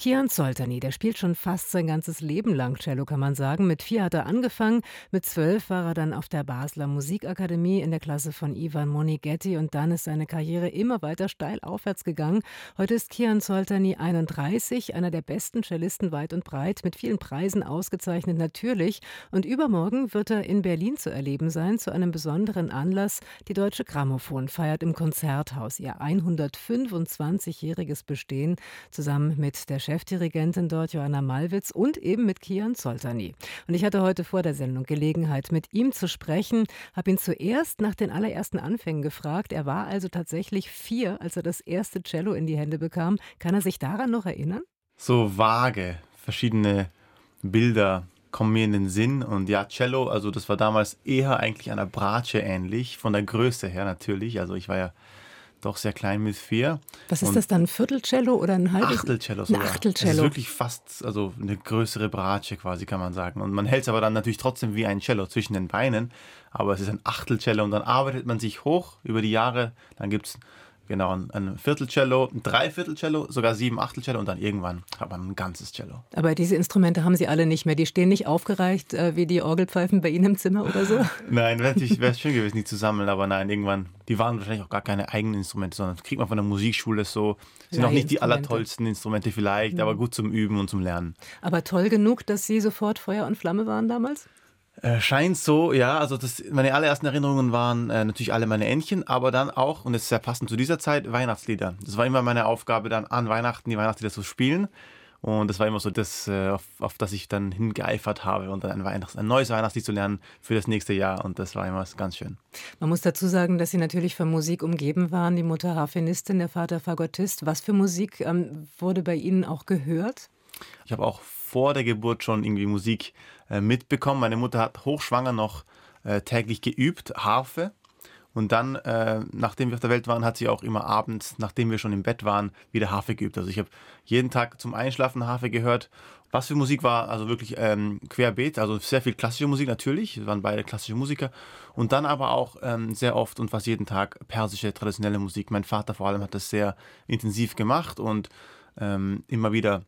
Kian Soltani, der spielt schon fast sein ganzes Leben lang Cello, kann man sagen. Mit vier hat er angefangen, mit zwölf war er dann auf der Basler Musikakademie in der Klasse von Ivan Monighetti und dann ist seine Karriere immer weiter steil aufwärts gegangen. Heute ist Kian Soltani 31, einer der besten Cellisten weit und breit, mit vielen Preisen ausgezeichnet natürlich. Und übermorgen wird er in Berlin zu erleben sein, zu einem besonderen Anlass. Die Deutsche Grammophon feiert im Konzerthaus ihr 125-jähriges Bestehen zusammen mit der Chefdirigentin dort, Johanna Malwitz, und eben mit Kian Zoltani. Und ich hatte heute vor der Sendung Gelegenheit, mit ihm zu sprechen, habe ihn zuerst nach den allerersten Anfängen gefragt. Er war also tatsächlich vier, als er das erste Cello in die Hände bekam. Kann er sich daran noch erinnern? So vage, verschiedene Bilder kommen mir in den Sinn. Und ja, Cello, also das war damals eher eigentlich einer Bratsche ähnlich, von der Größe her natürlich. Also ich war ja doch sehr klein mit vier. Was ist und das dann? Ein Viertelcello oder ein halbes? Achtelcello sogar. Ein Achtelcello. Das ist wirklich fast also eine größere Bratsche quasi, kann man sagen. Und man hält es aber dann natürlich trotzdem wie ein Cello zwischen den Beinen. Aber es ist ein Achtelcello und dann arbeitet man sich hoch über die Jahre. Dann gibt es Genau, ein, Viertelcello, ein Dreiviertelcello, sogar sieben Achtelcello und dann irgendwann hat man ein ganzes Cello. Aber diese Instrumente haben Sie alle nicht mehr. Die stehen nicht aufgereicht äh, wie die Orgelpfeifen bei Ihnen im Zimmer oder so? nein, wäre es schön gewesen, die zu sammeln, aber nein, irgendwann, die waren wahrscheinlich auch gar keine eigenen Instrumente, sondern das kriegt man von der Musikschule so. Sind auch nicht die allertollsten Instrumente vielleicht, mhm. aber gut zum Üben und zum Lernen. Aber toll genug, dass Sie sofort Feuer und Flamme waren damals? Äh, scheint so, ja. Also das, meine allerersten Erinnerungen waren äh, natürlich alle meine Entchen, aber dann auch, und das ist sehr passend zu dieser Zeit, Weihnachtslieder. Das war immer meine Aufgabe, dann an Weihnachten die Weihnachtslieder zu spielen. Und das war immer so das, äh, auf, auf das ich dann hingeeifert habe und dann ein, Weihnachts-, ein neues Weihnachtslied zu lernen für das nächste Jahr. Und das war immer ganz schön. Man muss dazu sagen, dass Sie natürlich von Musik umgeben waren. Die Mutter Harfenistin, der Vater Fagottist. Was für Musik ähm, wurde bei Ihnen auch gehört? Ich habe auch vor der Geburt schon irgendwie Musik äh, mitbekommen. Meine Mutter hat hochschwanger noch äh, täglich geübt, Harfe. Und dann, äh, nachdem wir auf der Welt waren, hat sie auch immer abends, nachdem wir schon im Bett waren, wieder Harfe geübt. Also ich habe jeden Tag zum Einschlafen Harfe gehört. Was für Musik war, also wirklich ähm, querbeet, also sehr viel klassische Musik natürlich, wir waren beide klassische Musiker. Und dann aber auch ähm, sehr oft und fast jeden Tag persische traditionelle Musik. Mein Vater vor allem hat das sehr intensiv gemacht und ähm, immer wieder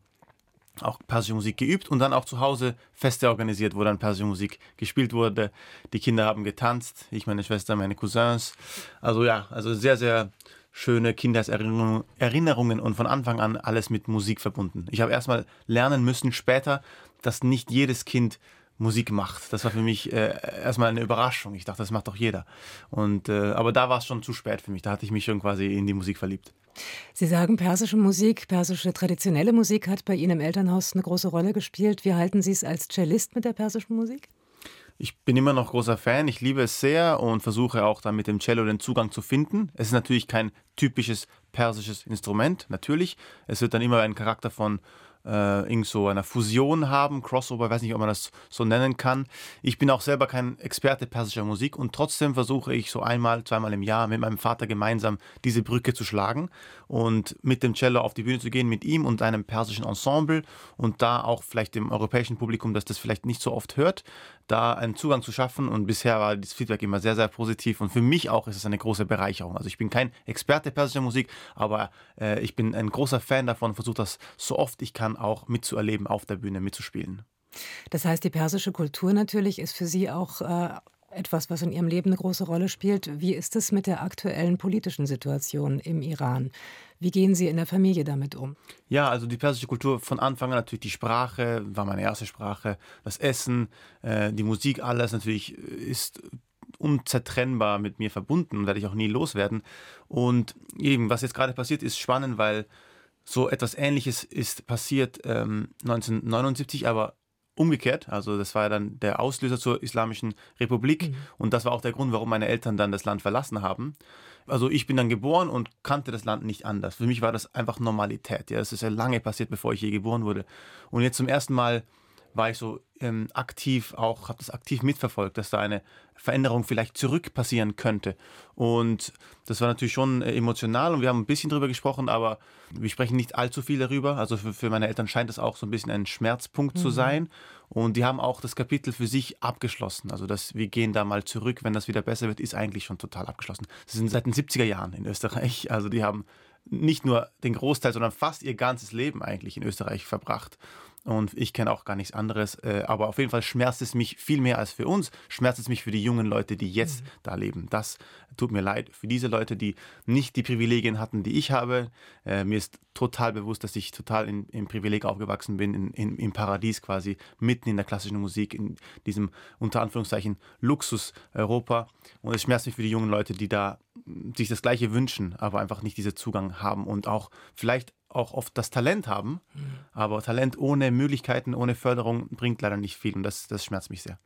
auch persische Musik geübt und dann auch zu Hause Feste organisiert, wo dann persische Musik gespielt wurde. Die Kinder haben getanzt, ich, meine Schwester, meine Cousins. Also ja, also sehr, sehr schöne Kindheitserinnerungen und von Anfang an alles mit Musik verbunden. Ich habe erstmal lernen müssen später, dass nicht jedes Kind Musik macht. Das war für mich äh, erstmal eine Überraschung. Ich dachte, das macht doch jeder. Und, äh, aber da war es schon zu spät für mich. Da hatte ich mich schon quasi in die Musik verliebt. Sie sagen, persische Musik, persische traditionelle Musik hat bei Ihnen im Elternhaus eine große Rolle gespielt. Wie halten Sie es als Cellist mit der persischen Musik? Ich bin immer noch großer Fan, ich liebe es sehr und versuche auch dann mit dem Cello den Zugang zu finden. Es ist natürlich kein typisches persisches Instrument, natürlich. Es wird dann immer einen Charakter von äh, irgend so einer Fusion haben, Crossover, weiß nicht, ob man das so nennen kann. Ich bin auch selber kein Experte persischer Musik und trotzdem versuche ich so einmal, zweimal im Jahr mit meinem Vater gemeinsam diese Brücke zu schlagen und mit dem Cello auf die Bühne zu gehen, mit ihm und einem persischen Ensemble und da auch vielleicht dem europäischen Publikum, das das vielleicht nicht so oft hört, da einen Zugang zu schaffen und bisher war das Feedback immer sehr, sehr positiv und für mich auch ist es eine große Bereicherung. Also ich bin kein Experte persischer Musik, aber äh, ich bin ein großer Fan davon, versuche das so oft ich kann auch mitzuerleben, auf der Bühne mitzuspielen. Das heißt, die persische Kultur natürlich ist für Sie auch äh, etwas, was in Ihrem Leben eine große Rolle spielt. Wie ist es mit der aktuellen politischen Situation im Iran? Wie gehen Sie in der Familie damit um? Ja, also die persische Kultur von Anfang an natürlich die Sprache, war meine erste Sprache, das Essen, äh, die Musik, alles natürlich ist unzertrennbar mit mir verbunden, werde ich auch nie loswerden. Und eben, was jetzt gerade passiert, ist spannend, weil so etwas Ähnliches ist passiert ähm, 1979, aber umgekehrt. Also das war ja dann der Auslöser zur Islamischen Republik mhm. und das war auch der Grund, warum meine Eltern dann das Land verlassen haben. Also ich bin dann geboren und kannte das Land nicht anders. Für mich war das einfach Normalität. Ja, das ist ja lange passiert, bevor ich je geboren wurde. Und jetzt zum ersten Mal war ich so ähm, aktiv auch, habe das aktiv mitverfolgt, dass da eine Veränderung vielleicht zurück passieren könnte. Und das war natürlich schon äh, emotional und wir haben ein bisschen darüber gesprochen, aber wir sprechen nicht allzu viel darüber. Also für, für meine Eltern scheint das auch so ein bisschen ein Schmerzpunkt mhm. zu sein. Und die haben auch das Kapitel für sich abgeschlossen. Also dass wir gehen da mal zurück, wenn das wieder besser wird, ist eigentlich schon total abgeschlossen. Sie sind seit den 70er Jahren in Österreich. Also die haben nicht nur den Großteil, sondern fast ihr ganzes Leben eigentlich in Österreich verbracht. Und ich kenne auch gar nichts anderes. Äh, aber auf jeden Fall schmerzt es mich viel mehr als für uns. Schmerzt es mich für die jungen Leute, die jetzt mhm. da leben. Das tut mir leid. Für diese Leute, die nicht die Privilegien hatten, die ich habe. Äh, mir ist total bewusst, dass ich total in, im Privileg aufgewachsen bin, in, in, im Paradies quasi, mitten in der klassischen Musik, in diesem unter Anführungszeichen Luxus Europa. Und es schmerzt mich für die jungen Leute, die da sich das Gleiche wünschen, aber einfach nicht diesen Zugang haben und auch vielleicht auch oft das Talent haben, mhm. aber Talent ohne Möglichkeiten, ohne Förderung bringt leider nicht viel und das, das schmerzt mich sehr.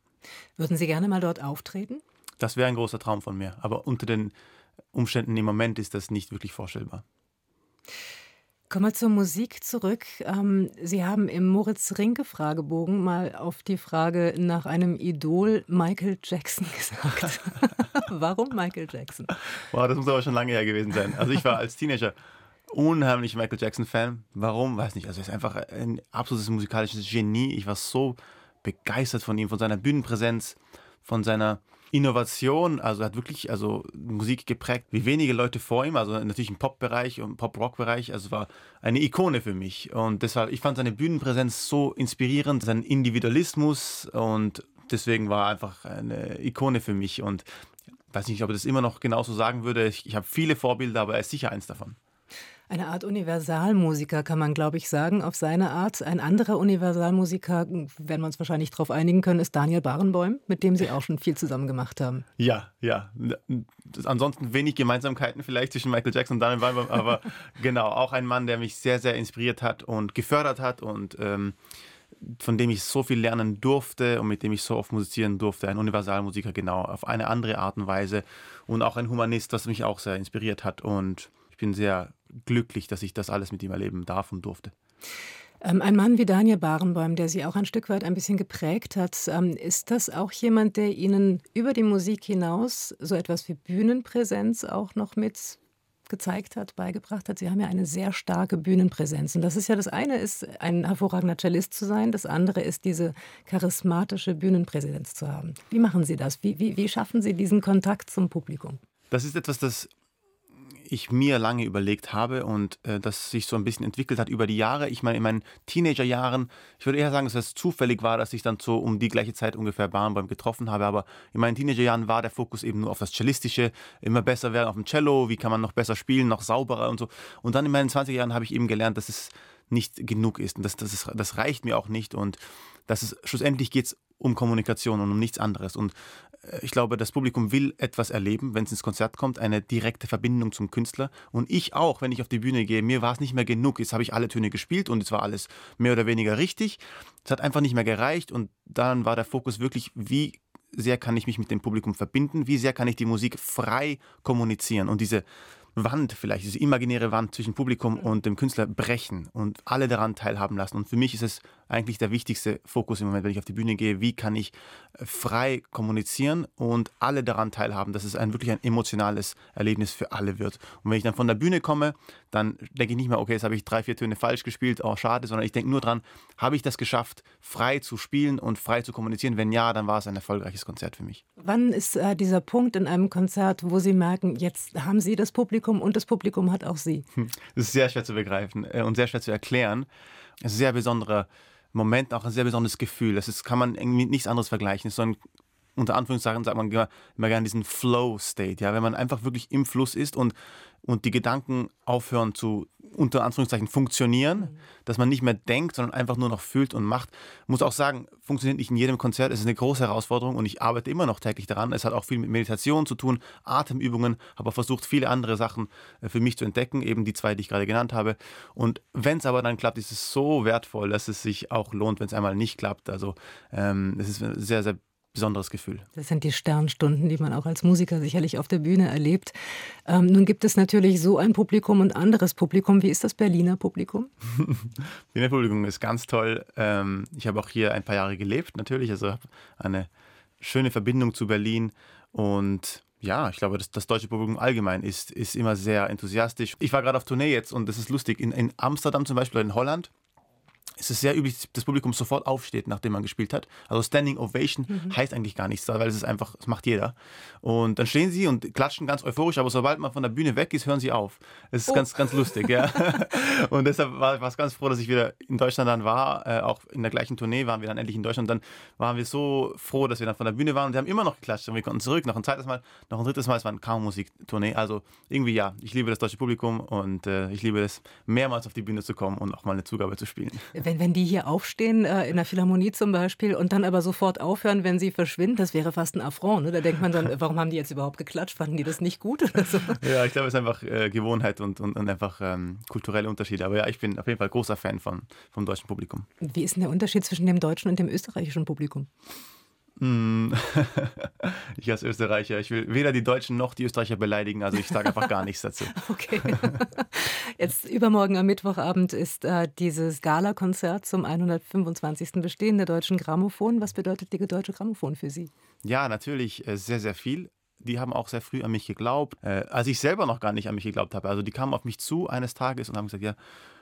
Würden Sie gerne mal dort auftreten? Das wäre ein großer Traum von mir, aber unter den Umständen im Moment ist das nicht wirklich vorstellbar. Kommen wir zur Musik zurück. Ähm, Sie haben im Moritz-Rinke-Fragebogen mal auf die Frage nach einem Idol Michael Jackson gesagt. Warum Michael Jackson? Wow, das muss aber schon lange her gewesen sein. Also ich war als Teenager unheimlich Michael Jackson-Fan. Warum? Weiß nicht. Also er ist einfach ein absolutes musikalisches Genie. Ich war so begeistert von ihm, von seiner Bühnenpräsenz, von seiner Innovation. Also er hat wirklich also Musik geprägt, wie wenige Leute vor ihm. Also natürlich im Pop-Bereich und Pop-Rock-Bereich. Also war eine Ikone für mich. Und deshalb, ich fand seine Bühnenpräsenz so inspirierend, sein Individualismus und deswegen war er einfach eine Ikone für mich. Und ich weiß nicht, ob ich das immer noch genauso sagen würde. Ich, ich habe viele Vorbilder, aber er ist sicher eins davon. Eine Art Universalmusiker kann man, glaube ich, sagen, auf seine Art. Ein anderer Universalmusiker, wenn wir uns wahrscheinlich darauf einigen können, ist Daniel Barenboim, mit dem Sie auch schon viel zusammen gemacht haben. Ja, ja. ansonsten wenig Gemeinsamkeiten vielleicht zwischen Michael Jackson und Daniel Barenboim, aber genau, auch ein Mann, der mich sehr, sehr inspiriert hat und gefördert hat und ähm, von dem ich so viel lernen durfte und mit dem ich so oft musizieren durfte. Ein Universalmusiker, genau, auf eine andere Art und Weise und auch ein Humanist, was mich auch sehr inspiriert hat und ich bin sehr glücklich, dass ich das alles mit ihm erleben darf und durfte. Ähm, ein Mann wie Daniel Barenboim, der Sie auch ein Stück weit ein bisschen geprägt hat, ähm, ist das auch jemand, der Ihnen über die Musik hinaus so etwas wie Bühnenpräsenz auch noch mit gezeigt hat, beigebracht hat. Sie haben ja eine sehr starke Bühnenpräsenz. Und das ist ja das eine, ist ein hervorragender Cellist zu sein. Das andere ist diese charismatische Bühnenpräsenz zu haben. Wie machen Sie das? Wie, wie, wie schaffen Sie diesen Kontakt zum Publikum? Das ist etwas, das ich mir lange überlegt habe und äh, das sich so ein bisschen entwickelt hat über die Jahre. Ich meine, in meinen Teenagerjahren, ich würde eher sagen, dass es zufällig war, dass ich dann so um die gleiche Zeit ungefähr Barenboim getroffen habe, aber in meinen Teenagerjahren war der Fokus eben nur auf das Cellistische, immer besser werden auf dem Cello, wie kann man noch besser spielen, noch sauberer und so. Und dann in meinen 20er Jahren habe ich eben gelernt, dass es nicht genug ist und das, das, ist, das reicht mir auch nicht und dass es schlussendlich geht es um Kommunikation und um nichts anderes. Und ich glaube, das Publikum will etwas erleben, wenn es ins Konzert kommt, eine direkte Verbindung zum Künstler. Und ich auch, wenn ich auf die Bühne gehe, mir war es nicht mehr genug. Jetzt habe ich alle Töne gespielt und es war alles mehr oder weniger richtig. Es hat einfach nicht mehr gereicht und dann war der Fokus wirklich, wie sehr kann ich mich mit dem Publikum verbinden, wie sehr kann ich die Musik frei kommunizieren und diese Wand vielleicht, diese imaginäre Wand zwischen Publikum und dem Künstler brechen und alle daran teilhaben lassen. Und für mich ist es eigentlich der wichtigste Fokus im Moment, wenn ich auf die Bühne gehe. Wie kann ich äh, frei kommunizieren und alle daran teilhaben, dass es ein wirklich ein emotionales Erlebnis für alle wird. Und wenn ich dann von der Bühne komme, dann denke ich nicht mehr, okay, jetzt habe ich drei, vier Töne falsch gespielt, oh schade, sondern ich denke nur dran, habe ich das geschafft, frei zu spielen und frei zu kommunizieren? Wenn ja, dann war es ein erfolgreiches Konzert für mich. Wann ist äh, dieser Punkt in einem Konzert, wo Sie merken, jetzt haben Sie das Publikum und das Publikum hat auch Sie? Hm, das ist sehr schwer zu begreifen äh, und sehr schwer zu erklären. Es ist ein sehr besonderer Moment, auch ein sehr besonderes Gefühl. Das ist, kann man irgendwie nichts anderes vergleichen. Es ist so ein unter Anführungszeichen sagt man immer, immer gerne diesen Flow-State, ja, wenn man einfach wirklich im Fluss ist und und die Gedanken aufhören zu unter Anführungszeichen funktionieren, mhm. dass man nicht mehr denkt, sondern einfach nur noch fühlt und macht. Muss auch sagen, funktioniert nicht in jedem Konzert, es ist eine große Herausforderung und ich arbeite immer noch täglich daran. Es hat auch viel mit Meditation zu tun, Atemübungen, habe auch versucht, viele andere Sachen äh, für mich zu entdecken, eben die zwei, die ich gerade genannt habe. Und wenn es aber dann klappt, ist es so wertvoll, dass es sich auch lohnt, wenn es einmal nicht klappt. Also ähm, es ist sehr, sehr besonderes Gefühl. Das sind die Sternstunden, die man auch als Musiker sicherlich auf der Bühne erlebt. Ähm, nun gibt es natürlich so ein Publikum und anderes Publikum. Wie ist das Berliner Publikum? Berliner Publikum ist ganz toll. Ähm, ich habe auch hier ein paar Jahre gelebt, natürlich. Also habe eine schöne Verbindung zu Berlin und ja, ich glaube, das, das, deutsche Publikum allgemein ist, ist immer sehr enthusiastisch. Ich war gerade auf Tournee jetzt und das ist lustig. In, in Amsterdam zum Beispiel, in Holland, es ist sehr üblich, dass das Publikum sofort aufsteht, nachdem man gespielt hat. Also Standing Ovation mhm. heißt eigentlich gar nichts, weil es ist einfach, das macht jeder. Und dann stehen sie und klatschen ganz euphorisch, aber sobald man von der Bühne weg ist, hören sie auf. Es ist oh. ganz, ganz lustig, ja. und deshalb war ich ganz froh, dass ich wieder in Deutschland dann war. Äh, auch in der gleichen Tournee waren wir dann endlich in Deutschland. Und dann waren wir so froh, dass wir dann von der Bühne waren und die haben immer noch geklatscht und wir konnten zurück. Noch ein zweites Mal, noch ein drittes Mal, es war eine Kammermusik-Tournee. Also irgendwie ja, ich liebe das deutsche Publikum und äh, ich liebe es, mehrmals auf die Bühne zu kommen und auch mal eine Zugabe zu spielen. Wenn, wenn die hier auf aufstehen, äh, in der Philharmonie zum Beispiel, und dann aber sofort aufhören, wenn sie verschwinden, das wäre fast ein Affront. Ne? Da denkt man dann, warum haben die jetzt überhaupt geklatscht? Fanden die das nicht gut oder so? Ja, ich glaube, es ist einfach äh, Gewohnheit und, und, und einfach ähm, kulturelle Unterschiede. Aber ja, ich bin auf jeden Fall großer Fan von, vom deutschen Publikum. Wie ist denn der Unterschied zwischen dem deutschen und dem österreichischen Publikum? Hm. Ich als Österreicher, ich will weder die Deutschen noch die Österreicher beleidigen, also ich sage einfach gar nichts dazu. Okay. Jetzt übermorgen am Mittwochabend ist äh, dieses Gala-Konzert zum 125. Bestehen der Deutschen Grammophon. Was bedeutet die Deutsche Grammophon für Sie? Ja, natürlich äh, sehr, sehr viel die haben auch sehr früh an mich geglaubt, äh, als ich selber noch gar nicht an mich geglaubt habe. Also die kamen auf mich zu eines Tages und haben gesagt, ja,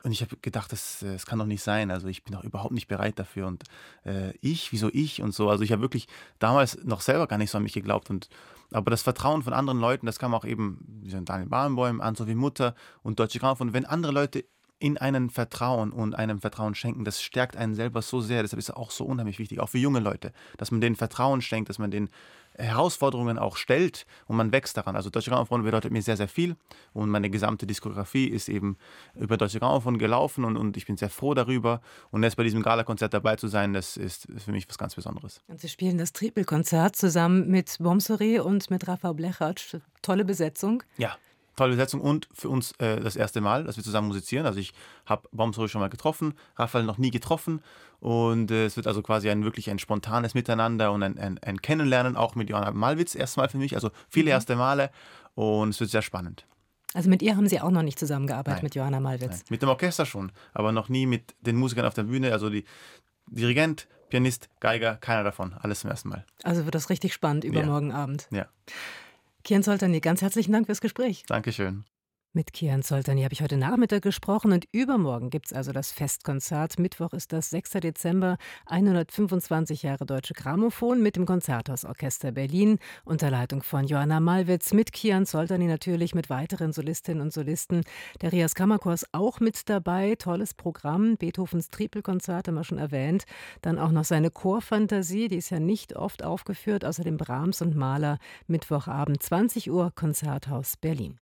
und ich habe gedacht, das, das kann doch nicht sein. Also ich bin doch überhaupt nicht bereit dafür. Und äh, ich, wieso ich und so. Also ich habe wirklich damals noch selber gar nicht so an mich geglaubt. Und, aber das Vertrauen von anderen Leuten, das kam auch eben, wie Daniel Barenbäum, Ann-Sophie Mutter und Deutsche Grammophon. Und wenn andere Leute in einen vertrauen und einem Vertrauen schenken, das stärkt einen selber so sehr. Deshalb ist es auch so unheimlich wichtig, auch für junge Leute, dass man denen Vertrauen schenkt, dass man denen Herausforderungen auch stellt und man wächst daran. Also Deutsche Grammophon bedeutet mir sehr, sehr viel und meine gesamte Diskografie ist eben über Deutsche Grammophon gelaufen und, und ich bin sehr froh darüber. Und jetzt bei diesem Gala-Konzert dabei zu sein, das ist für mich was ganz Besonderes. Und Sie spielen das Triple-Konzert zusammen mit Bomsori und mit Rafa Blechert. Tolle Besetzung. Ja tolle Besetzung und für uns äh, das erste Mal, dass wir zusammen musizieren. Also ich habe Bombsori schon mal getroffen, Raphael noch nie getroffen und äh, es wird also quasi ein wirklich ein spontanes Miteinander und ein, ein, ein Kennenlernen auch mit Johanna Malwitz erstmal für mich, also viele mhm. erste Male und es wird sehr spannend. Also mit ihr haben Sie auch noch nicht zusammengearbeitet, Nein. mit Johanna Malwitz? Nein. Mit dem Orchester schon, aber noch nie mit den Musikern auf der Bühne, also die Dirigent, Pianist, Geiger, keiner davon, alles zum ersten Mal. Also wird das richtig spannend übermorgen ja. Abend. Ja. Kian Soltani, ganz herzlichen Dank fürs Gespräch. Dankeschön. Mit Kian Soltani habe ich heute Nachmittag gesprochen und übermorgen gibt es also das Festkonzert. Mittwoch ist das 6. Dezember, 125 Jahre Deutsche Grammophon mit dem Konzerthausorchester Berlin unter Leitung von Johanna Malwitz, mit Kian Soltani natürlich, mit weiteren Solistinnen und Solisten. Der Rias Kammerchor ist auch mit dabei. Tolles Programm, Beethovens Tripelkonzert haben wir schon erwähnt. Dann auch noch seine Chorfantasie, die ist ja nicht oft aufgeführt, außerdem Brahms und Mahler. Mittwochabend 20 Uhr, Konzerthaus Berlin.